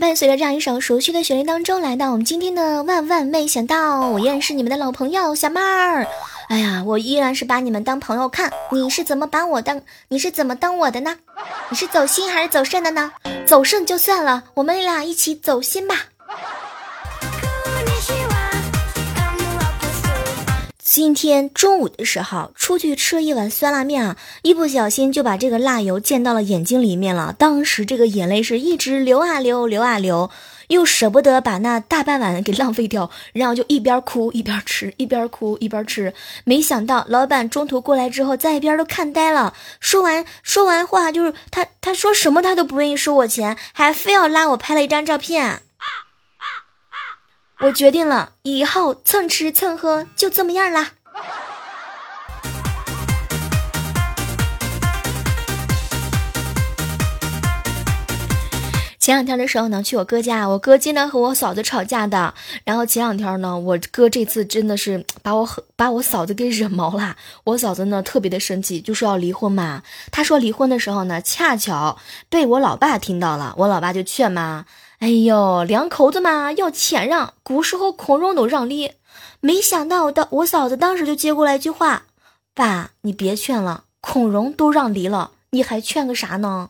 伴随着这样一首熟悉的旋律当中，来到我们今天的万万没想到，我依然是你们的老朋友小妹儿。哎呀，我依然是把你们当朋友看，你是怎么把我当？你是怎么当我的呢？你是走心还是走肾的呢？走肾就算了，我们俩一起走心吧。今天中午的时候出去吃了一碗酸辣面啊，一不小心就把这个辣油溅到了眼睛里面了。当时这个眼泪是一直流啊流，流啊流，又舍不得把那大半碗给浪费掉，然后就一边哭一边吃，一边哭一边吃。没想到老板中途过来之后，在一边都看呆了。说完说完话，就是他他说什么他都不愿意收我钱，还非要拉我拍了一张照片。我决定了，以后蹭吃蹭喝就这么样啦。前两天的时候呢，去我哥家，我哥经常和我嫂子吵架的。然后前两天呢，我哥这次真的是把我和把我嫂子给惹毛了。我嫂子呢特别的生气，就说要离婚嘛。他说离婚的时候呢，恰巧被我老爸听到了，我老爸就劝嘛。哎呦，两口子嘛要谦让，古时候孔融都让梨，没想到的我嫂子当时就接过来一句话：“爸，你别劝了，孔融都让梨了，你还劝个啥呢？”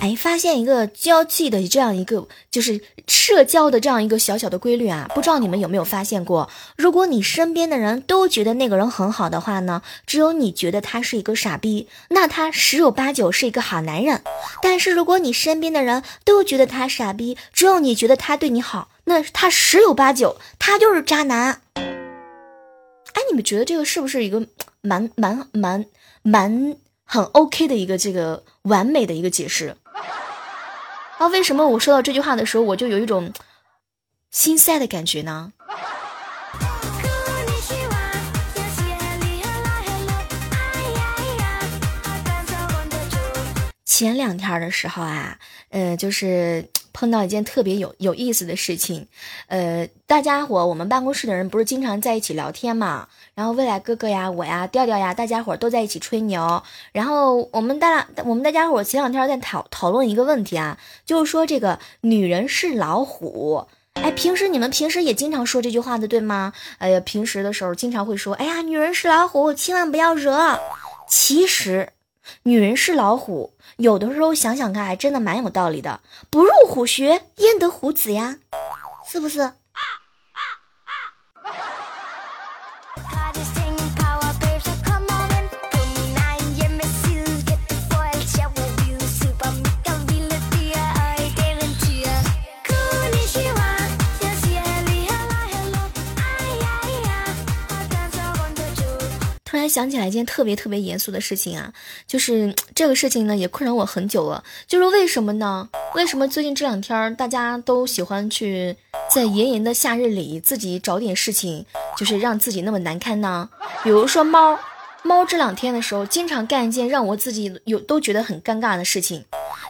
哎，发现一个交际的这样一个就是社交的这样一个小小的规律啊，不知道你们有没有发现过？如果你身边的人都觉得那个人很好的话呢，只有你觉得他是一个傻逼，那他十有八九是一个好男人。但是如果你身边的人都觉得他傻逼，只有你觉得他对你好，那他十有八九他就是渣男。哎，你们觉得这个是不是一个蛮蛮蛮蛮很 OK 的一个这个完美的一个解释？啊，为什么我说到这句话的时候，我就有一种心塞的感觉呢？前两天的时候啊，呃，就是碰到一件特别有有意思的事情，呃，大家伙，我们办公室的人不是经常在一起聊天嘛？然后未来哥哥呀，我呀，调调呀，大家伙都在一起吹牛。然后我们大我们大家伙前两天在讨讨论一个问题啊，就是说这个女人是老虎。哎，平时你们平时也经常说这句话的，对吗？哎呀，平时的时候经常会说，哎呀，女人是老虎，千万不要惹。其实，女人是老虎，有的时候想想看，还真的蛮有道理的。不入虎穴，焉得虎子呀？是不是？想起来一件特别特别严肃的事情啊，就是 这个事情呢也困扰我很久了。就是为什么呢？为什么最近这两天大家都喜欢去在炎炎的夏日里自己找点事情，就是让自己那么难堪呢？比如说猫，猫这两天的时候经常干一件让我自己有都觉得很尴尬的事情。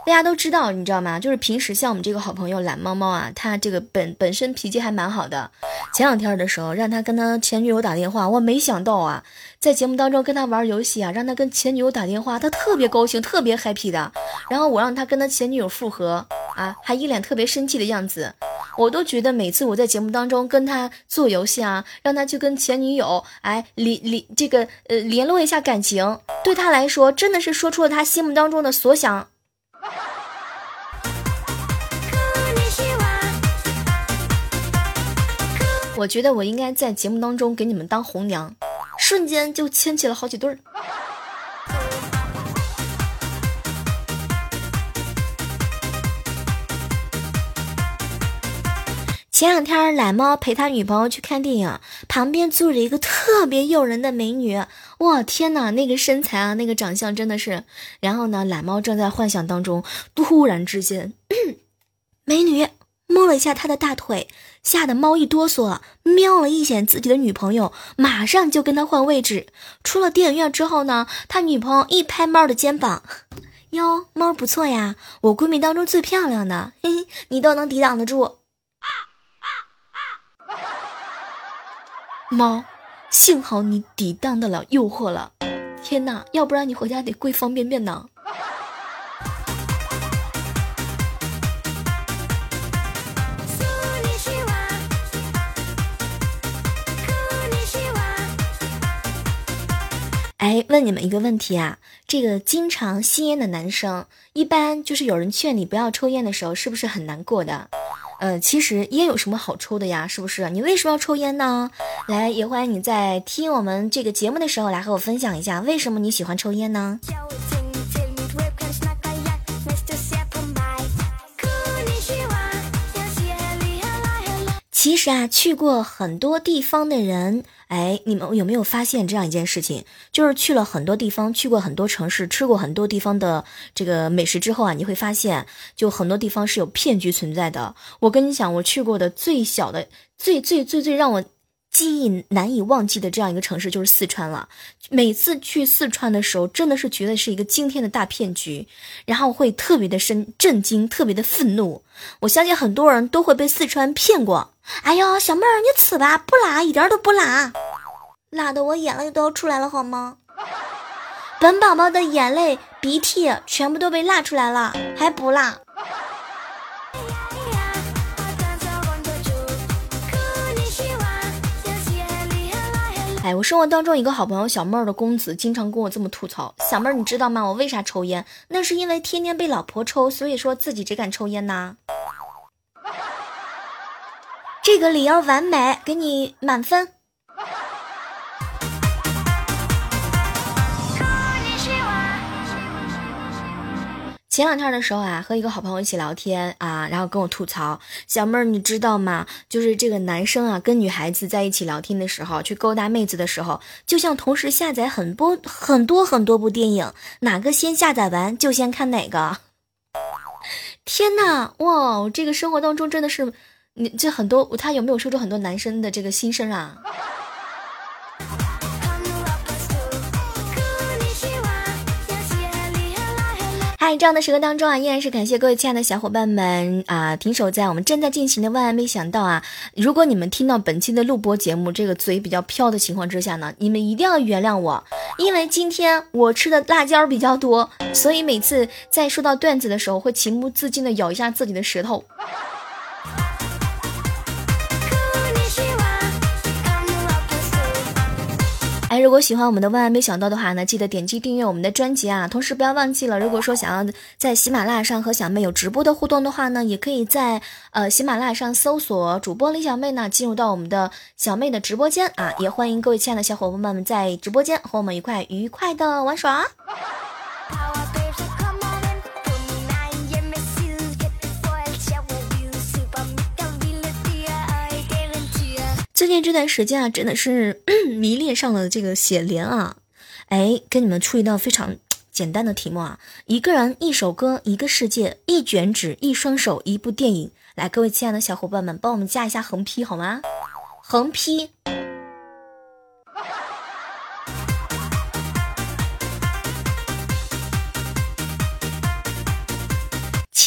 大家都知道，你知道吗？就是平时像我们这个好朋友懒猫猫啊，他这个本本身脾气还蛮好的。前两天的时候，让他跟他前女友打电话，我没想到啊，在节目当中跟他玩游戏啊，让他跟前女友打电话，他特别高兴，特别 happy 的。然后我让他跟他前女友复合啊，还一脸特别生气的样子。我都觉得每次我在节目当中跟他做游戏啊，让他去跟前女友哎联联这个呃联络一下感情，对他来说真的是说出了他心目当中的所想。我觉得我应该在节目当中给你们当红娘，瞬间就牵起了好几对儿。前两天懒猫陪他女朋友去看电影，旁边坐着一个特别诱人的美女。哇天哪，那个身材啊，那个长相真的是。然后呢，懒猫正在幻想当中，突然之间，美女摸了一下他的大腿，吓得猫一哆嗦，瞄了一眼自己的女朋友，马上就跟他换位置。出了电影院之后呢，他女朋友一拍猫的肩膀，哟，猫不错呀，我闺蜜当中最漂亮的，嘿嘿，你都能抵挡得住。猫。幸好你抵挡得了诱惑了。天哪，要不然你回家得跪方便面呢。哎，问你们一个问题啊，这个经常吸烟的男生，一般就是有人劝你不要抽烟的时候，是不是很难过的？呃，其实烟有什么好抽的呀？是不是？你为什么要抽烟呢？来，也欢迎你在听我们这个节目的时候来和我分享一下，为什么你喜欢抽烟呢？其实啊，去过很多地方的人，哎，你们有没有发现这样一件事情？就是去了很多地方，去过很多城市，吃过很多地方的这个美食之后啊，你会发现，就很多地方是有骗局存在的。我跟你讲，我去过的最小的、最最最最让我。记忆难以忘记的这样一个城市就是四川了。每次去四川的时候，真的是觉得是一个惊天的大骗局，然后会特别的深震惊，特别的愤怒。我相信很多人都会被四川骗过。哎呦，小妹儿，你吃吧，不辣，一点都不辣，辣的我眼泪都要出来了，好吗？本宝宝的眼泪、鼻涕全部都被辣出来了，还不辣。哎，我生活当中一个好朋友小妹儿的公子，经常跟我这么吐槽。小妹儿，你知道吗？我为啥抽烟？那是因为天天被老婆抽，所以说自己只敢抽烟呐。这个理由完美，给你满分。前两天的时候啊，和一个好朋友一起聊天啊，然后跟我吐槽，小妹儿你知道吗？就是这个男生啊，跟女孩子在一起聊天的时候，去勾搭妹子的时候，就像同时下载很多 很多很多部电影，哪个先下载完就先看哪个。天呐，哇，这个生活当中真的是，你这很多他有没有说出很多男生的这个心声啊？在这样的时刻当中啊，依然是感谢各位亲爱的小伙伴们啊，停手在我们正在进行的万万没想到啊！如果你们听到本期的录播节目这个嘴比较飘的情况之下呢，你们一定要原谅我，因为今天我吃的辣椒比较多，所以每次在说到段子的时候，会情不自禁的咬一下自己的舌头。如果喜欢我们的万万没想到的话呢，记得点击订阅我们的专辑啊！同时不要忘记了，如果说想要在喜马拉雅上和小妹有直播的互动的话呢，也可以在呃喜马拉雅上搜索主播李小妹呢，进入到我们的小妹的直播间啊！也欢迎各位亲爱的小伙伴们在直播间和我们一块愉快的玩耍。最近这段时间啊，真的是 迷恋上了这个写联啊！哎，跟你们出一道非常 简单的题目啊：一个人、一首歌、一个世界、一卷纸、一双手、一部电影。来，各位亲爱的小伙伴们，帮我们加一下横批好吗？横批。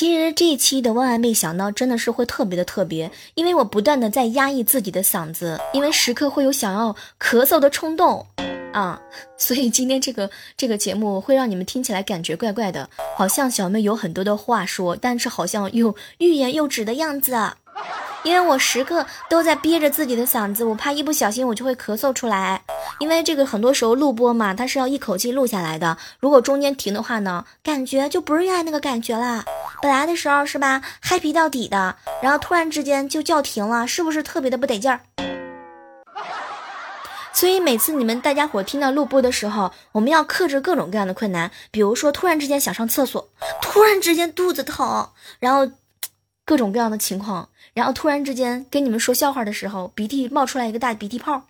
其实这一期的万万没想到，真的是会特别的特别，因为我不断的在压抑自己的嗓子，因为时刻会有想要咳嗽的冲动。啊，所以今天这个这个节目会让你们听起来感觉怪怪的，好像小妹有很多的话说，但是好像又欲言又止的样子，因为我时刻都在憋着自己的嗓子，我怕一不小心我就会咳嗽出来。因为这个很多时候录播嘛，它是要一口气录下来的。如果中间停的话呢，感觉就不是原来那个感觉啦。本来的时候是吧，happy 到底的，然后突然之间就叫停了，是不是特别的不得劲儿？所以每次你们大家伙听到录播的时候，我们要克制各种各样的困难，比如说突然之间想上厕所，突然之间肚子疼，然后各种各样的情况，然后突然之间跟你们说笑话的时候，鼻涕冒出来一个大鼻涕泡。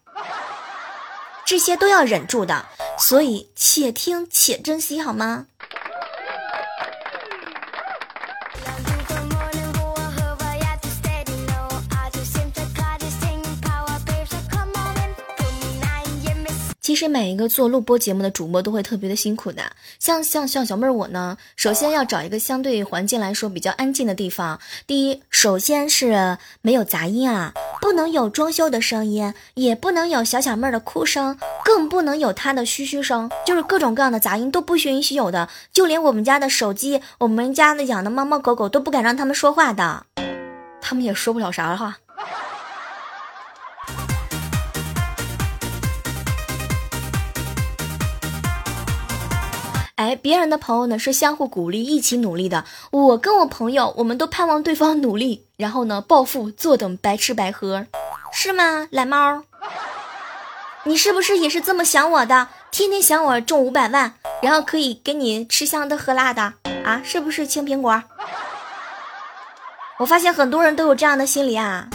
这些都要忍住的，所以且听且珍惜，好吗？实每一个做录播节目的主播都会特别的辛苦的，像像像小妹儿我呢，首先要找一个相对环境来说比较安静的地方。第一，首先是没有杂音啊，不能有装修的声音，也不能有小小妹儿的哭声，更不能有她的嘘嘘声，就是各种各样的杂音都不允许有的。就连我们家的手机，我们家的养的猫猫狗狗都不敢让他们说话的，他们也说不了啥哈。别人的朋友呢是相互鼓励，一起努力的。我跟我朋友，我们都盼望对方努力，然后呢暴富，坐等白吃白喝，是吗？懒猫，你是不是也是这么想我的？天天想我中五百万，然后可以给你吃香的喝辣的啊？是不是青苹果？我发现很多人都有这样的心理啊。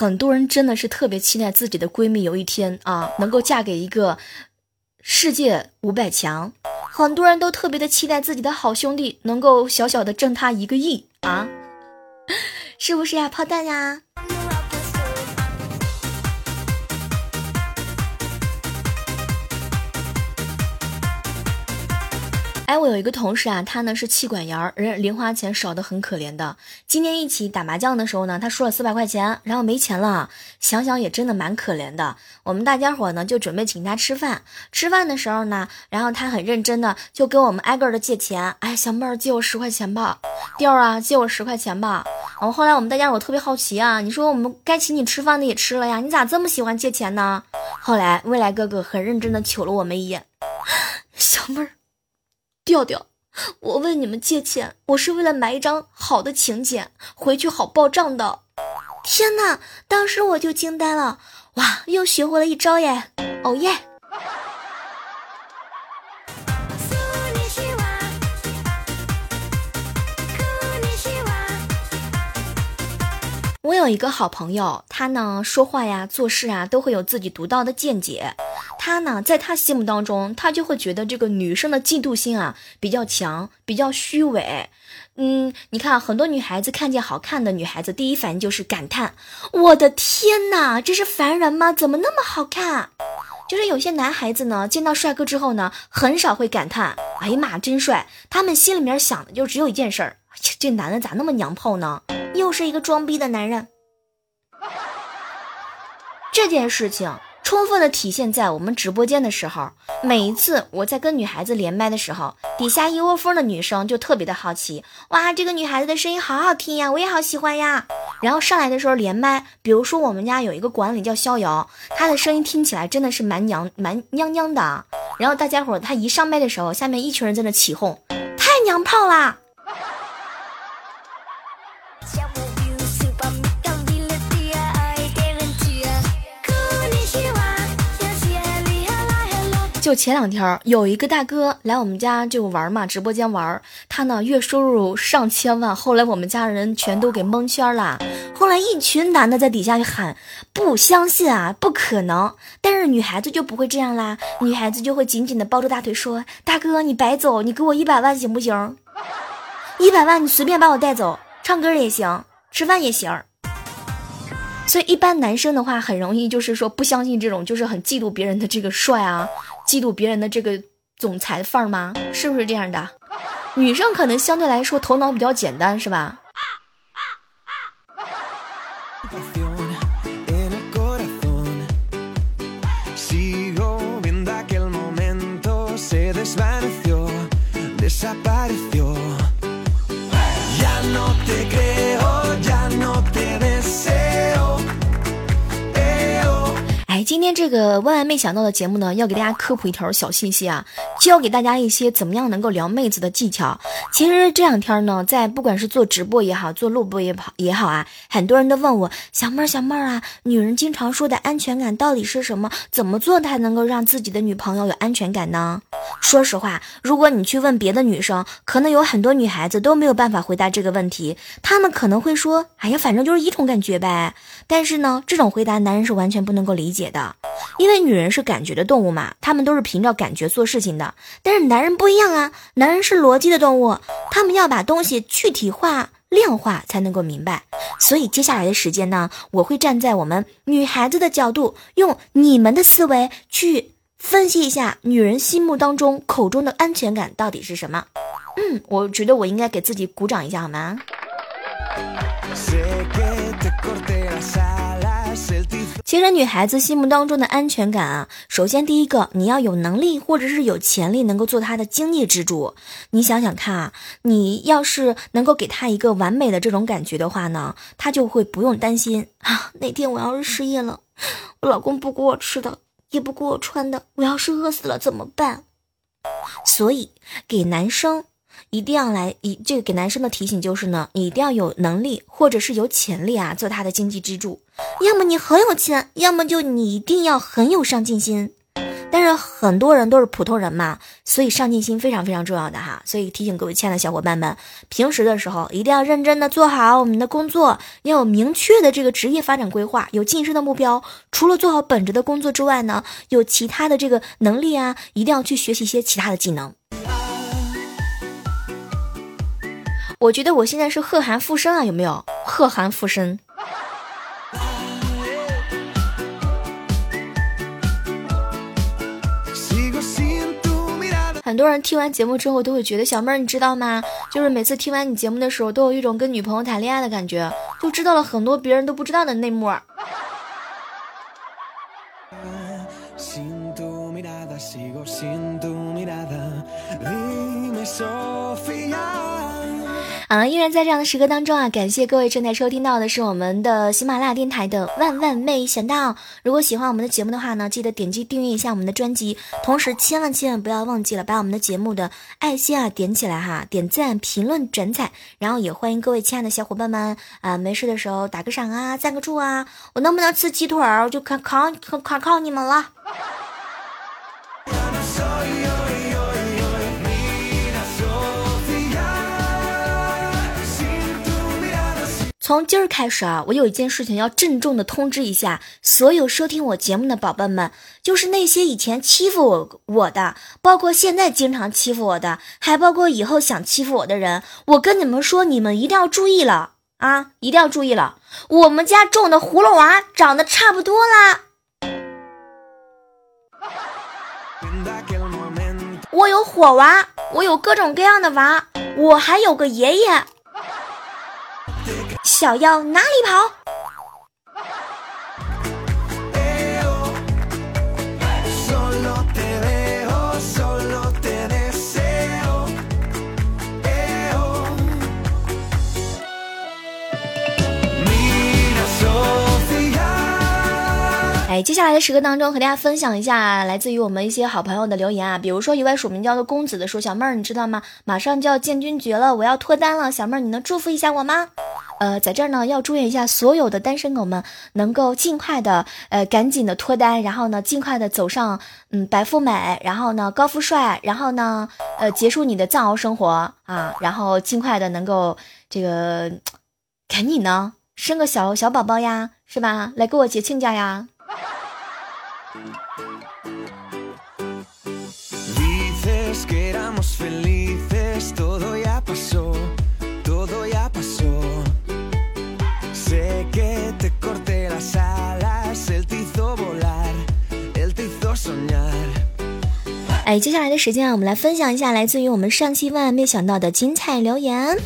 很多人真的是特别期待自己的闺蜜有一天啊，能够嫁给一个世界五百强。很多人都特别的期待自己的好兄弟能够小小的挣他一个亿啊，是不是呀，炮弹呀？哎，我有一个同事啊，他呢是气管炎，人零花钱少的很可怜的。今天一起打麻将的时候呢，他输了四百块钱，然后没钱了，想想也真的蛮可怜的。我们大家伙呢就准备请他吃饭，吃饭的时候呢，然后他很认真的就跟我们挨个的借钱。哎，小妹儿借我十块钱吧，调儿啊借我十块钱吧。然后后来我们大家伙特别好奇啊，你说我们该请你吃饭的也吃了呀，你咋这么喜欢借钱呢？后来未来哥哥很认真的瞅了我们一眼，小妹儿。调调，我问你们借钱，我是为了买一张好的请柬，回去好报账的。天哪，当时我就惊呆了，哇，又学会了一招耶！哦耶！我有一个好朋友，他呢说话呀、做事啊都会有自己独到的见解。他呢，在他心目当中，他就会觉得这个女生的嫉妒心啊比较强，比较虚伪。嗯，你看很多女孩子看见好看的女孩子，第一反应就是感叹：“我的天哪，这是凡人吗？怎么那么好看？”就是有些男孩子呢，见到帅哥之后呢，很少会感叹：“哎呀妈，真帅！”他们心里面想的就只有一件事儿：这男的咋那么娘炮呢？又是一个装逼的男人。这件事情充分的体现在我们直播间的时候，每一次我在跟女孩子连麦的时候，底下一窝蜂的女生就特别的好奇，哇，这个女孩子的声音好好听呀，我也好喜欢呀。然后上来的时候连麦，比如说我们家有一个管理叫逍遥，她的声音听起来真的是蛮娘蛮娘娘的。然后大家伙她一上麦的时候，下面一群人在那起哄，太娘炮啦！就前两天有一个大哥来我们家就玩嘛，直播间玩，他呢月收入上千万，后来我们家人全都给蒙圈了。后来一群男的在底下就喊不相信啊，不可能。但是女孩子就不会这样啦，女孩子就会紧紧的抱住大腿说：“大哥，你白走，你给我一百万行不行？一百万你随便把我带走，唱歌也行，吃饭也行。”所以一般男生的话很容易就是说不相信这种，就是很嫉妒别人的这个帅啊。嫉妒别人的这个总裁范儿吗？是不是这样的？女生可能相对来说头脑比较简单，是吧？天这个万万没想到的节目呢，要给大家科普一条小信息啊，教给大家一些怎么样能够撩妹子的技巧。其实这两天呢，在不管是做直播也好，做录播也好也好啊，很多人都问我小妹儿小妹儿啊，女人经常说的安全感到底是什么？怎么做才能够让自己的女朋友有安全感呢？说实话，如果你去问别的女生，可能有很多女孩子都没有办法回答这个问题。她们可能会说，哎呀，反正就是一种感觉呗。但是呢，这种回答男人是完全不能够理解的。因为女人是感觉的动物嘛，他们都是凭着感觉做事情的。但是男人不一样啊，男人是逻辑的动物，他们要把东西具体化、量化才能够明白。所以接下来的时间呢，我会站在我们女孩子的角度，用你们的思维去分析一下女人心目当中口中的安全感到底是什么。嗯，我觉得我应该给自己鼓掌一下，好吗？其实女孩子心目当中的安全感啊，首先第一个，你要有能力或者是有潜力能够做她的经济支柱。你想想看啊，你要是能够给她一个完美的这种感觉的话呢，她就会不用担心啊，哪天我要是失业了，我老公不给我吃的，也不给我穿的，我要是饿死了怎么办？所以给男生。一定要来，一这个给男生的提醒就是呢，你一定要有能力或者是有潜力啊，做他的经济支柱。要么你很有钱，要么就你一定要很有上进心。但是很多人都是普通人嘛，所以上进心非常非常重要的哈。所以提醒各位亲爱的小伙伴们，平时的时候一定要认真的做好我们的工作，要有明确的这个职业发展规划，有晋升的目标。除了做好本职的工作之外呢，有其他的这个能力啊，一定要去学习一些其他的技能。我觉得我现在是贺涵附身啊，有没有？贺涵附身。很多人听完节目之后都会觉得，小妹儿你知道吗？就是每次听完你节目的时候，都有一种跟女朋友谈恋爱的感觉，就知道了很多别人都不知道的内幕。好了，依然在这样的时刻当中啊，感谢各位正在收听到的是我们的喜马拉雅电台的万万没想到。如果喜欢我们的节目的话呢，记得点击订阅一下我们的专辑，同时千万千万不要忘记了把我们的节目的爱心啊点起来哈，点赞、评论、转载，然后也欢迎各位亲爱的小伙伴们啊，没事的时候打个赏啊，赞个助啊，我能不能吃鸡腿儿就靠靠靠靠你们了。从今儿开始啊，我有一件事情要郑重的通知一下所有收听我节目的宝贝们，就是那些以前欺负我我的，包括现在经常欺负我的，还包括以后想欺负我的人，我跟你们说，你们一定要注意了啊，一定要注意了。我们家种的葫芦娃长得差不多啦，我有火娃，我有各种各样的娃，我还有个爷爷。小妖哪里跑？哎，接下来的时刻当中，和大家分享一下来自于我们一些好朋友的留言啊，比如说一位署名叫做公子的说：“小妹儿，你知道吗？马上就要建军节了，我要脱单了，小妹儿，你能祝福一下我吗？”呃，在这儿呢，要祝愿一下所有的单身狗们能够尽快的，呃，赶紧的脱单，然后呢，尽快的走上嗯白富美，然后呢高富帅，然后呢，呃，结束你的藏獒生活啊，然后尽快的能够这个赶紧呢生个小小宝宝呀，是吧？来给我结亲家呀。哎，接下来的时间啊，我们来分享一下来自于我们上期万万没想到的精彩留言。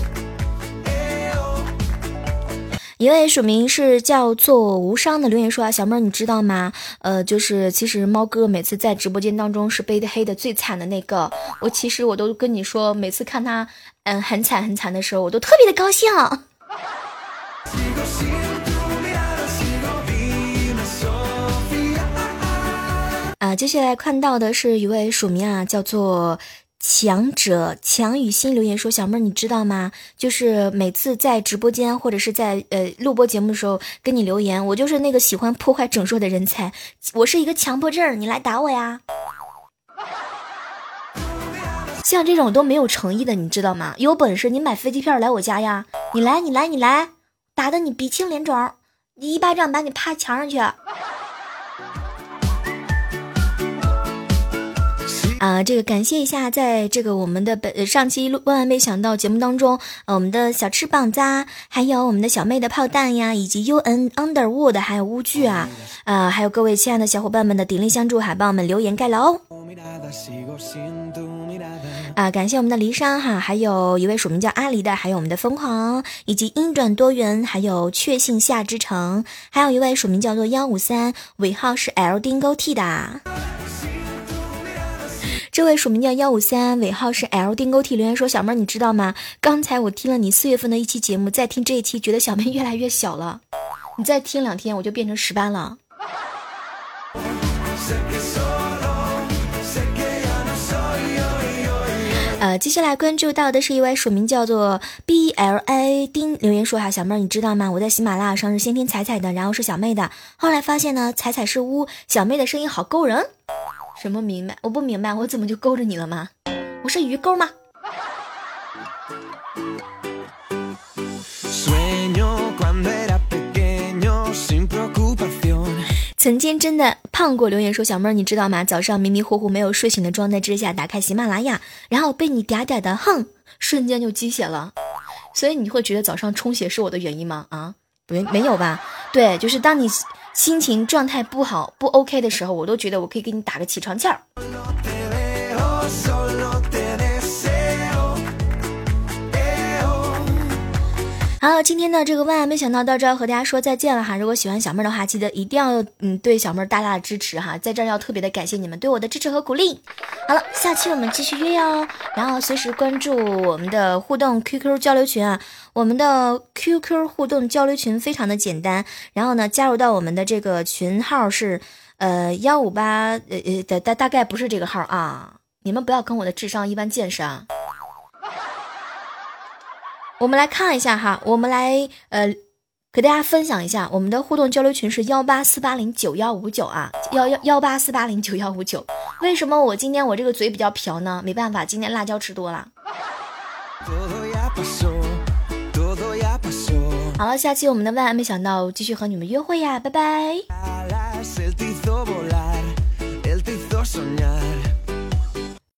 一位署名是叫做无伤的留言说啊，小妹儿你知道吗？呃，就是其实猫哥每次在直播间当中是被黑的最惨的那个。我其实我都跟你说，每次看他嗯很惨很惨的时候，我都特别的高兴。接下来看到的是一位署名啊，叫做强者强与心留言说：“小妹儿，你知道吗？就是每次在直播间或者是在呃录播节目的时候跟你留言，我就是那个喜欢破坏整数的人才，我是一个强迫症，你来打我呀！像这种都没有诚意的，你知道吗？有本事你买飞机票来我家呀！你来，你来，你来，打的你鼻青脸肿，一巴掌把你趴墙上去。”啊，这个感谢一下，在这个我们的本上期万万没想到节目当中，呃，我们的小翅膀子，还有我们的小妹的炮弹呀，以及 U N Underwood，还有乌剧啊，啊，还有各位亲爱的小伙伴们的鼎力相助，还帮我们留言盖楼。啊，感谢我们的离殇哈，还有一位署名叫阿离的，还有我们的疯狂，以及音转多元，还有确信夏之城，还有一位署名叫做幺五三，尾号是 L Dingo T 的。这位署名叫幺五三，尾号是 L Dingo T 留言说：“小妹，你知道吗？刚才我听了你四月份的一期节目，再听这一期，觉得小妹越来越小了。你再听两天，我就变成十班了。”呃，接下来关注到的是一位署名叫做 B L A 丁留言说哈，小妹儿你知道吗？我在喜马拉雅上是先听彩彩的，然后是小妹的，后来发现呢，彩彩是污，小妹的声音好勾人。什么明白？我不明白，我怎么就勾着你了吗？我是鱼钩吗？曾经真的胖过，留言说小妹儿，你知道吗？早上迷迷糊糊没有睡醒的状态之下，打开喜马拉雅，然后被你嗲嗲的哼，瞬间就鸡血了。所以你会觉得早上充血是我的原因吗？啊，没没有吧？对，就是当你心情状态不好不 OK 的时候，我都觉得我可以给你打个起床气儿。好，今天的这个万万没想到到这要和大家说再见了哈。如果喜欢小妹的话，记得一定要嗯对小妹大大的支持哈，在这儿要特别的感谢你们对我的支持和鼓励。好了，下期我们继续约哟，然后随时关注我们的互动 QQ 交流群啊，我们的 QQ 互动交流群非常的简单，然后呢加入到我们的这个群号是呃幺五八呃呃大大概不是这个号啊，你们不要跟我的智商一般见识啊。我们来看一下哈，我们来呃，给大家分享一下我们的互动交流群是幺八四八零九幺五九啊，幺幺幺八四八零九幺五九。为什么我今天我这个嘴比较瓢呢？没办法，今天辣椒吃多了。好了，下期我们的万万没想到继续和你们约会呀，拜拜。